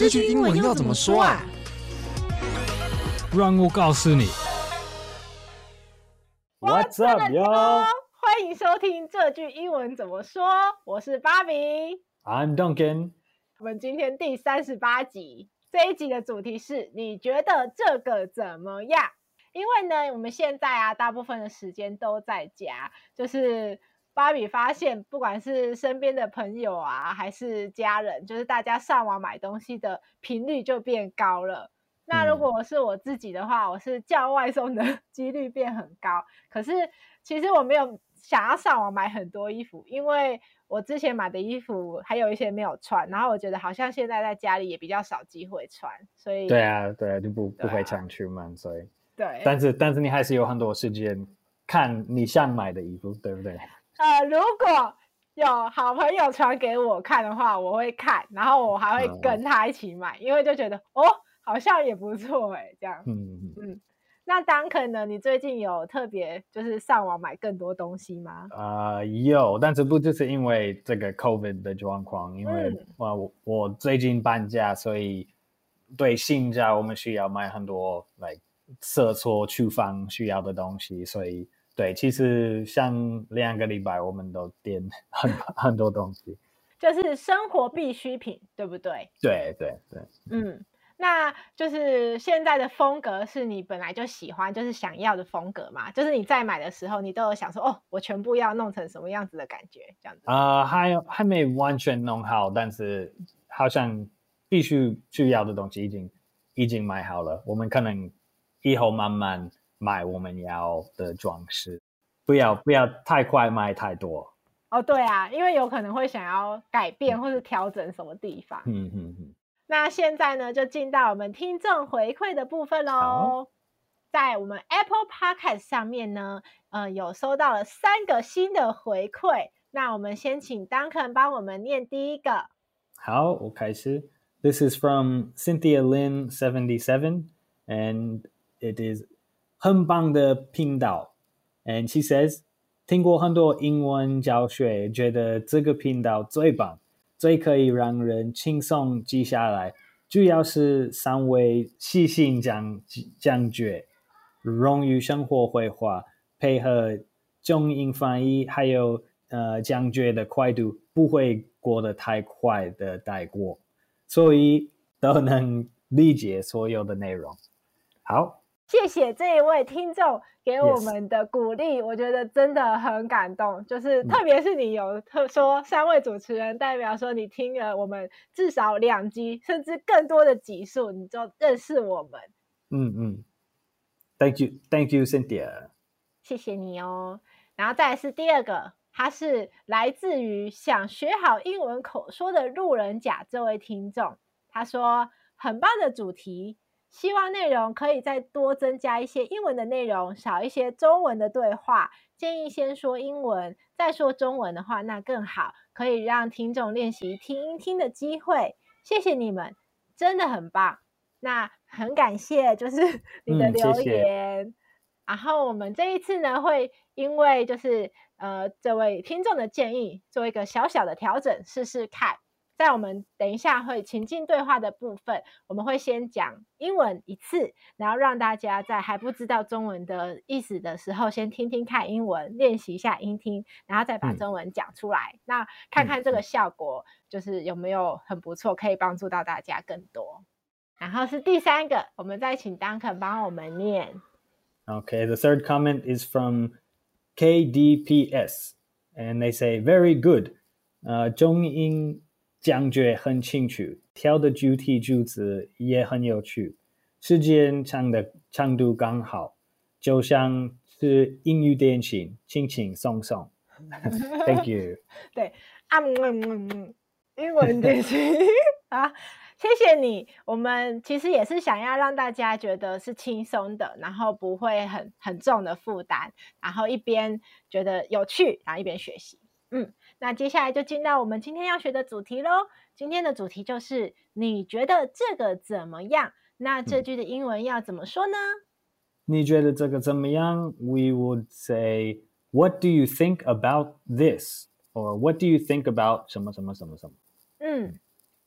这句英文要怎么说啊？让我告诉你。What's up, y'all？欢迎收听这句英文怎么说。我是芭比，I'm Duncan。我们今天第三十八集，这一集的主题是你觉得这个怎么样？因为呢，我们现在啊，大部分的时间都在家，就是。芭比发现，不管是身边的朋友啊，还是家人，就是大家上网买东西的频率就变高了。那如果是我自己的话，我是叫外送的几率变很高。可是其实我没有想要上网买很多衣服，因为我之前买的衣服还有一些没有穿，然后我觉得好像现在在家里也比较少机会穿，所以对啊，对啊，就不不会常出门，所以对。但是但是你还是有很多时间看你想买的衣服，对不对？呃，如果有好朋友传给我看的话，我会看，然后我还会跟他一起买，嗯、因为就觉得哦，好像也不错哎，这样。嗯嗯。那 Duncan 呢？你最近有特别就是上网买更多东西吗？呃，有，但是不就是因为这个 COVID 的状况，因为我、嗯、我我最近搬家，所以对新家我们需要买很多来厕所、厨房需要的东西，所以。对，其实像两个礼拜，我们都点 很很多东西，就是生活必需品，对不对？对对对，嗯，那就是现在的风格是你本来就喜欢，就是想要的风格嘛？就是你在买的时候，你都有想说，哦，我全部要弄成什么样子的感觉，这样子？啊、呃，还还没完全弄好，但是好像必须需要的东西已经已经买好了，我们可能以后慢慢。买我们要的装饰，不要不要太快买太多哦。对啊，因为有可能会想要改变或是调整什么地方。嗯嗯嗯。那现在呢，就进到我们听众回馈的部分喽。在我们 Apple Podcast 上面呢，呃，有收到了三个新的回馈。那我们先请 Duncan 帮我们念第一个。好，我开始。This is from Cynthia Lin seventy seven, and it is. 很棒的频道，and she says，听过很多英文教学，觉得这个频道最棒，最可以让人轻松记下来。主要是三位细心讲讲解，融于生活会话，配合中英翻译，还有呃讲解的快度不会过得太快的带过，所以都能理解所有的内容。好。谢谢这一位听众给我们的鼓励.我觉得真的很感动。就是特别是你有特说三位主持人，代表说你听了我们至少两集，甚至更多的集数，你就认识我们。嗯嗯，Thank you，Thank you，Cynthia。谢谢你哦。然后再来是第二个，他是来自于想学好英文口说的路人甲这位听众，他说很棒的主题。希望内容可以再多增加一些英文的内容，少一些中文的对话。建议先说英文，再说中文的话，那更好，可以让听众练习听一听的机会。谢谢你们，真的很棒。那很感谢，就是 你的留言。嗯、谢谢。然后我们这一次呢，会因为就是呃这位听众的建议，做一个小小的调整，试试看。在我们等一下会情境对话的部分，我们会先讲英文一次，然后让大家在还不知道中文的意思的时候，先听听看英文，练习一下音听，然后再把中文讲出来。嗯、那看看这个效果，就是有没有很不错，可以帮助到大家更多。然后是第三个，我们再请 Duncan 帮我们念。Okay, the third comment is from KDPS, and they say very good. 呃，中英。讲解很清楚，挑的主题句子也很有趣，时间长的长度刚好，就像是英语电信，轻轻松松。Thank you。对，啊嗯嗯嗯，英文电信 啊，谢谢你。我们其实也是想要让大家觉得是轻松的，然后不会很很重的负担，然后一边觉得有趣，然后一边学习。嗯。那接下来就进到我们今天要学的主题喽。今天的主题就是你觉得这个怎么样？那这句的英文要怎么说呢？你觉得这个怎么样？We would say, What do you think about this? Or What do you think about 什么什么什么什么？嗯。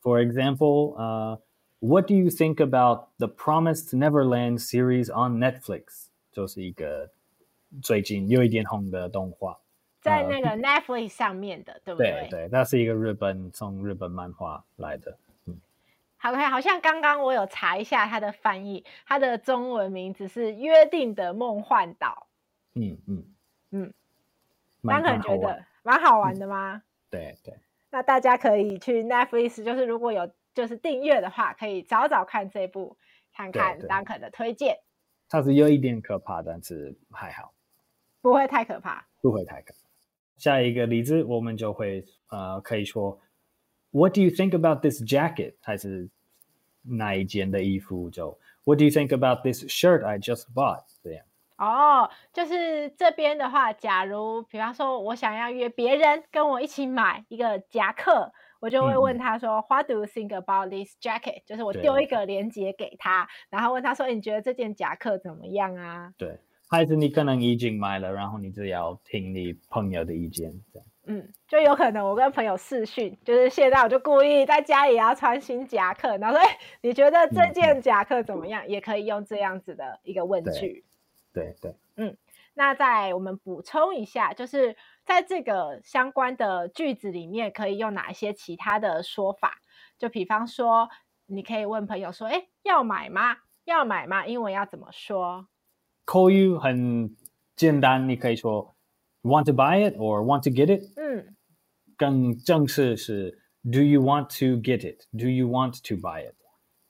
For example, 呃，What do you think about the Promised Neverland series on Netflix？就是一个最近有一点红的动画，在那个 Netflix 上面的，呃、对不对？对对，那是一个日本从日本漫画来的。嗯，好，好像刚刚我有查一下它的翻译，它的中文名字是《约定的梦幻岛》。嗯嗯嗯，蛮可能觉得蛮好玩的吗？嗯、对对。那大家可以去 Netflix，就是如果有就是订阅的话，可以找找看这部，看看 Duncan 的推荐。它是有一点可怕，但是还好，不会太可怕，不会太可怕。下一个例子，我们就会呃，可以说，What do you think about this jacket？还是哪一件的衣服就？就 What do you think about this shirt I just bought？这样。哦，就是这边的话，假如比方说我想要约别人跟我一起买一个夹克。我就会问他说、嗯、，What do you think about this jacket？就是我丢一个链接给他，然后问他说，欸、你觉得这件夹克怎么样啊？对，还是你可能已经买了，然后你只要听你朋友的意见，这样。嗯，就有可能我跟朋友试训，就是现在我就故意在家里也要穿新夹克，然后说，哎、欸，你觉得这件夹克怎么样？嗯、也可以用这样子的一个问句。对对，对，嗯，那再我们补充一下，就是。在这个相关的句子里面，可以用哪一些其他的说法？就比方说，你可以问朋友说：“哎，要买吗？要买吗？”英文要怎么说？口语很简单，你可以说 “want to buy it” or “want to get it”。嗯，更正式是 “do you want to get it? Do you want to buy it？”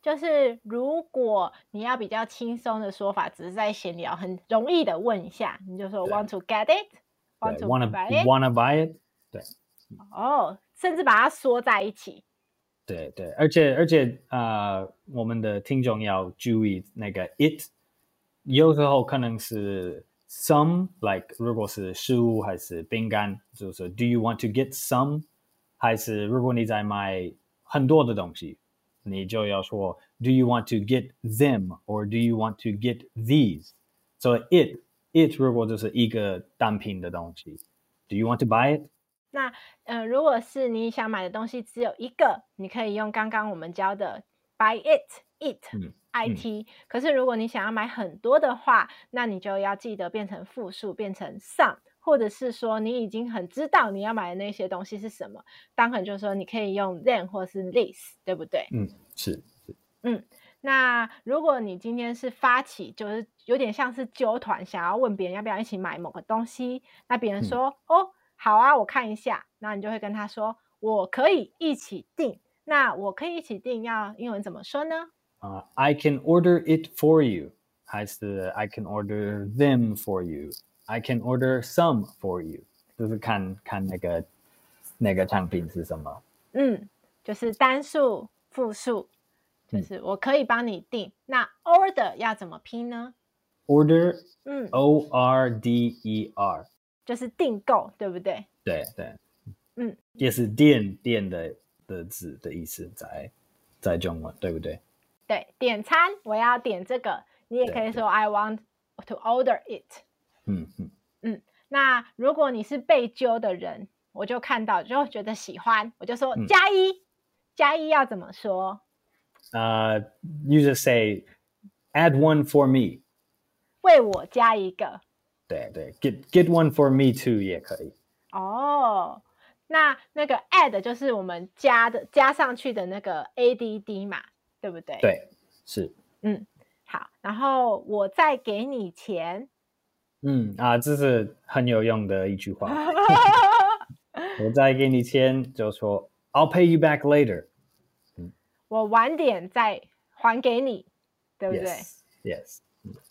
就是如果你要比较轻松的说法，只是在闲聊，很容易的问一下，你就说 “want to get it？” Want to buy it? Wanna buy it? 对，哦，oh, 甚至把它缩在一起。对对，而且而且呃，我们的听众要注意那个 it，有时候可能是 some，like 如果是食物还是饼干，就是 Do you want to get some？还是如果你在买很多的东西，你就要说 Do you want to get them？or Do you want to get these？So it。It 如果就是一个单品的东西，Do you want to buy it？那呃，如果是你想买的东西只有一个，你可以用刚刚我们教的 buy it it，it，it、嗯、可是如果你想要买很多的话，那你就要记得变成复数，变成 some，或者是说你已经很知道你要买的那些东西是什么，当然就是说你可以用 then 或是 this，对不对？嗯，是是，嗯。那如果你今天是发起，就是有点像是揪团，想要问别人要不要一起买某个东西，那别人说、嗯、哦好啊，我看一下，那你就会跟他说我可以一起订。那我可以一起订，要英文怎么说呢？啊、uh,，I can order it for you，还是 I can order them for you？I can order some for you，就是看看那个那个产品是什么。嗯，就是单数、复数。就是我可以帮你订，那 order 要怎么拼呢？order，嗯，O R D E R，就是订购，对不对？对对，嗯，也是点点的的字的意思在在中文，对不对？ 对，点餐我要点这个，你也可以说 I want to order it。嗯嗯嗯，那如果你是被揪的人，我就看到就觉得喜欢，我就说加一，嗯、加一要怎么说？呃、uh,，you just say add one for me，为我加一个。对对，get get one for me too 也可以。哦、oh,，那那个 add 就是我们加的加上去的那个 add 嘛，对不对？对，是。嗯，好，然后我再给你钱。嗯啊，这是很有用的一句话。我再给你钱，就说 I'll pay you back later。嗯我晚点再还给你，对不对？Yes, yes.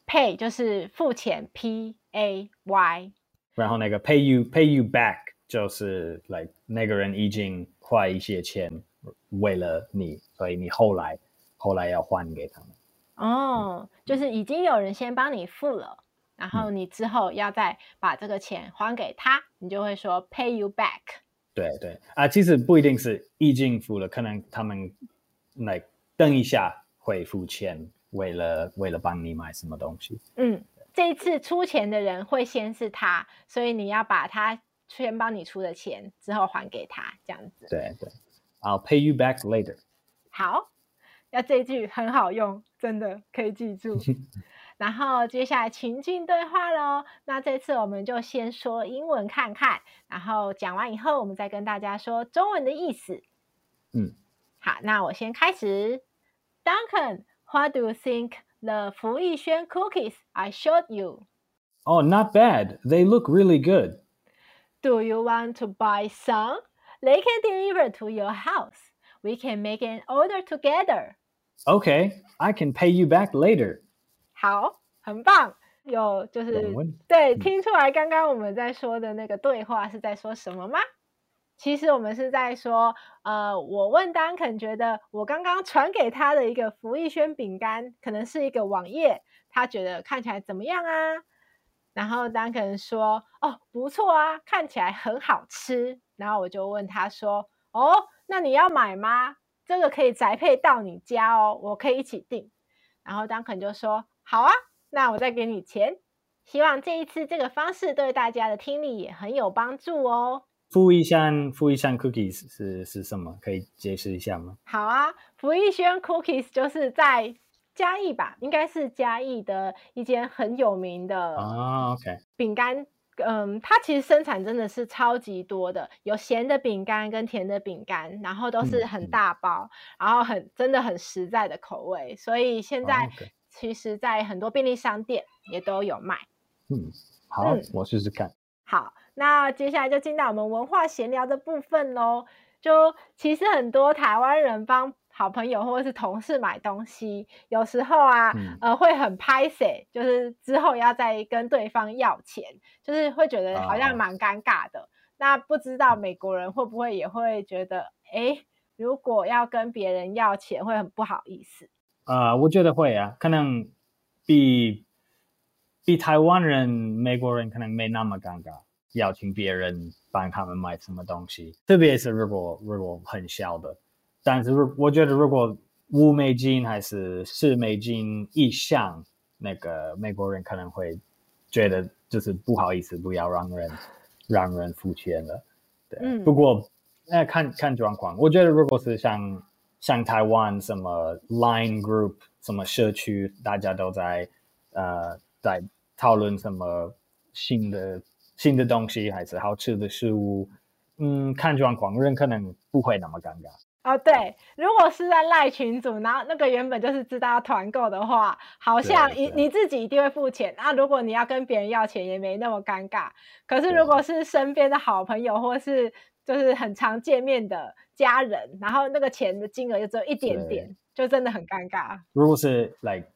Pay 就是付钱，P A Y。然后那个 pay you pay you back 就是 like 那个人已经花一些钱为了你，所以你后来后来要还给他们。哦，就是已经有人先帮你付了，然后你之后要再把这个钱还给他，你就会说 pay you back。对对啊，其实不一定是已经付了，可能他们。来，等一下会付钱，为了为了帮你买什么东西。嗯，这一次出钱的人会先是他，所以你要把他先帮你出的钱之后还给他，这样子。对对，I'll pay you back later。好，要这一句很好用，真的可以记住。然后接下来情境对话喽。那这次我们就先说英文看看，然后讲完以后，我们再跟大家说中文的意思。嗯，好，那我先开始。Duncan，what do you think the 福义轩 cookies I showed you? Oh, not bad. They look really good. Do you want to buy some? They can deliver to your house. We can make an order together. Okay, I can pay you back later. 好，很棒。有就是对，听出来刚刚我们在说的那个对话是在说什么吗？其实我们是在说，呃，我问 Duncan 觉得我刚刚传给他的一个福义轩饼干，可能是一个网页，他觉得看起来怎么样啊？然后 Duncan 说，哦，不错啊，看起来很好吃。然后我就问他说，哦，那你要买吗？这个可以宅配到你家哦，我可以一起订。然后 Duncan 就说。好啊，那我再给你钱。希望这一次这个方式对大家的听力也很有帮助哦。福义轩福义轩 cookies 是是什么？可以解释一下吗？好啊，福义轩 cookies 就是在嘉义吧，应该是嘉义的一间很有名的啊。OK，饼干，嗯，它其实生产真的是超级多的，有咸的饼干跟甜的饼干，然后都是很大包，嗯、然后很真的很实在的口味，所以现在。Oh. 其实，在很多便利商店也都有卖。嗯，好，嗯、我试试看。好，那接下来就进到我们文化闲聊的部分喽。就其实很多台湾人帮好朋友或者是同事买东西，有时候啊，嗯、呃，会很拍谁，就是之后要再跟对方要钱，就是会觉得好像蛮尴尬的。啊、那不知道美国人会不会也会觉得，哎，如果要跟别人要钱，会很不好意思。啊，uh, 我觉得会啊，可能比比台湾人、美国人可能没那么尴尬，邀请别人帮他们买什么东西，特别是如果如果很小的，但是如我觉得如果五美金还是四美金以上，那个美国人可能会觉得就是不好意思，不要让人让人付钱了。对，嗯、不过那看看状况，我觉得如果是像。像台湾什么 Line Group 什么社区，大家都在呃在讨论什么新的新的东西，还是好吃的食物。嗯，看状况，人可能不会那么尴尬。哦，对，如果是在赖群组，然后那个原本就是知道要团购的话，好像你你自己一定会付钱。那如果你要跟别人要钱，也没那么尴尬。可是如果是身边的好朋友，或是就是很常见面的家人，然后那个钱的金额就只有一点点，就真的很尴尬。如果是 like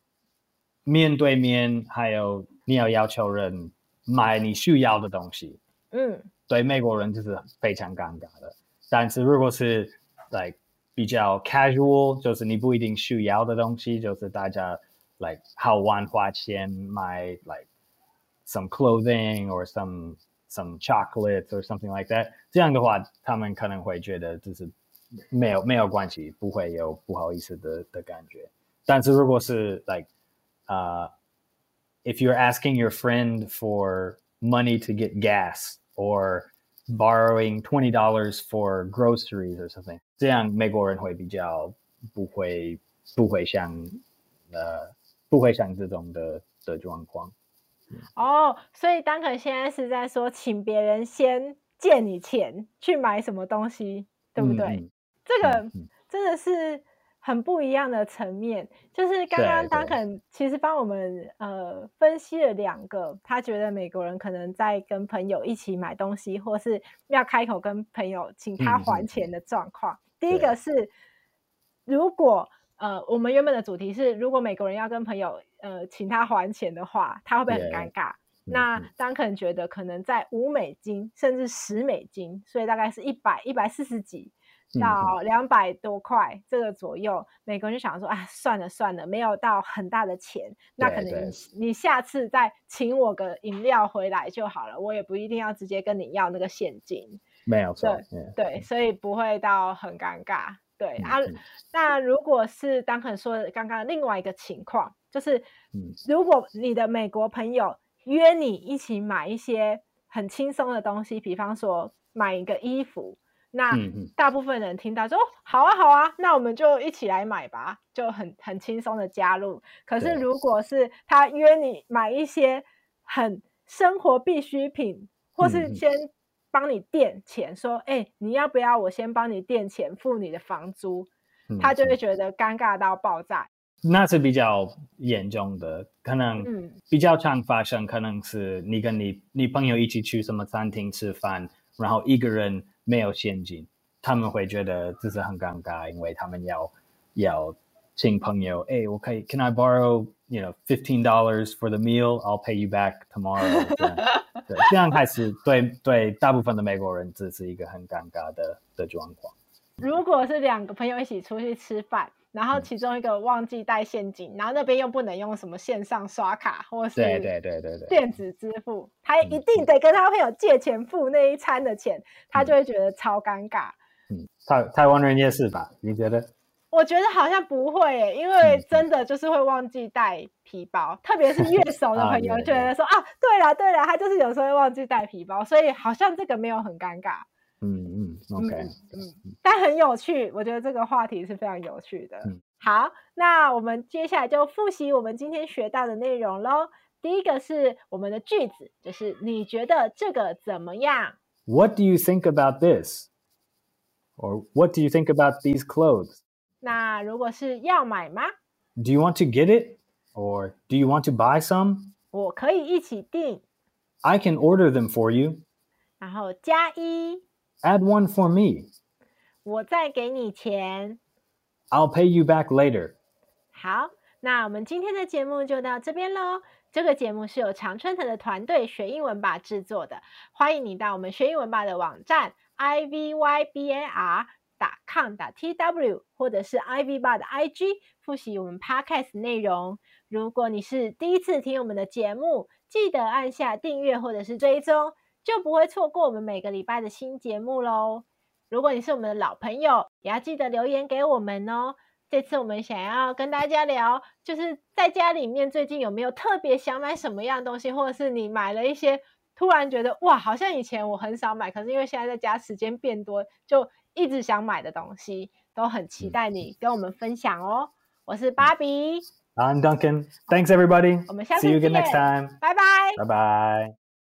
面对面，还有你要要求人买你需要的东西，嗯，对美国人就是非常尴尬的。但是如果是 like 比较 casual，就是你不一定需要的东西，就是大家 like 好玩花钱买 like some clothing or some some chocolates or something like that，这样的话，他们可能会觉得就是没有没有关系，不会有不好意思的的感觉。但是如果是 like，呃、uh,，if you're asking your friend for money to get gas or borrowing twenty dollars for groceries or something， 这样美国人会比较不会不会像呃不会像这种的的状况。哦，oh, 所以 Duncan 现在是在说，请别人先借你钱去买什么东西，对不对？嗯、这个真的是很不一样的层面。就是刚刚 Duncan 其实帮我们呃分析了两个，他觉得美国人可能在跟朋友一起买东西，或是要开口跟朋友请他还钱的状况。嗯、第一个是，如果呃，我们原本的主题是，如果美国人要跟朋友呃请他还钱的话，他会不会很尴尬。那 Duncan 觉得可能在五美金甚至十美金，所以大概是一百一百四十几到两百多块这个左右，美国人就想说啊，算了算了，没有到很大的钱，那可能你你下次再请我个饮料回来就好了，我也不一定要直接跟你要那个现金。没有错，对对，所以不会到很尴尬。对啊，那如果是 Duncan 说的刚刚另外一个情况，就是如果你的美国朋友约你一起买一些很轻松的东西，比方说买一个衣服，那大部分人听到说、嗯、好啊好啊，那我们就一起来买吧，就很很轻松的加入。可是如果是他约你买一些很生活必需品，或是先帮你垫钱，说哎、欸、你要不要我先帮你垫钱付你的房租，他就会觉得尴尬到爆炸。那是比较严重的，可能比较常发生，可能是你跟你你朋友一起去什么餐厅吃饭，然后一个人没有现金，他们会觉得这是很尴尬，因为他们要要请朋友，哎，我可以，Can I borrow you know fifteen dollars for the meal? I'll pay you back tomorrow 这样。对，这样还是对对大部分的美国人这是一个很尴尬的的状况。如果是两个朋友一起出去吃饭。然后其中一个忘记带现金，嗯、然后那边又不能用什么线上刷卡或是对对对对对电子支付，他一定得跟他朋友借钱付那一餐的钱，嗯、他就会觉得超尴尬。嗯，台台湾人也是吧？你觉得？我觉得好像不会耶，因为真的就是会忘记带皮包，嗯、特别是越熟的朋友觉得说啊，啊，对了对了，他就是有时候会忘记带皮包，所以好像这个没有很尴尬。嗯嗯，OK，嗯，嗯，但很有趣，我觉得这个话题是非常有趣的。嗯，好，那我们接下来就复习我们今天学到的内容喽。第一个是我们的句子，就是你觉得这个怎么样？What do you think about this? Or what do you think about these clothes? 那如果是要买吗？Do you want to get it? Or do you want to buy some? 我可以一起订。I can order them for you. 然后加一。Add one for me. 我再给你钱。I'll pay you back later. 好，那我们今天的节目就到这边喽。这个节目是由常春藤的团队学英文吧制作的。欢迎你到我们学英文吧的网站 ivybar 打 com 打 tw，或者是 ivbar 的 IG 复习我们 podcast 内容。如果你是第一次听我们的节目，记得按下订阅或者是追踪。就不会错过我们每个礼拜的新节目喽。如果你是我们的老朋友，也要记得留言给我们哦。这次我们想要跟大家聊，就是在家里面最近有没有特别想买什么样东西，或者是你买了一些突然觉得哇，好像以前我很少买，可是因为现在在家时间变多，就一直想买的东西，都很期待你跟我们分享哦。我是芭比，I'm Duncan. Thanks everybody. 我们下次见。See you again next time. 拜拜。拜拜。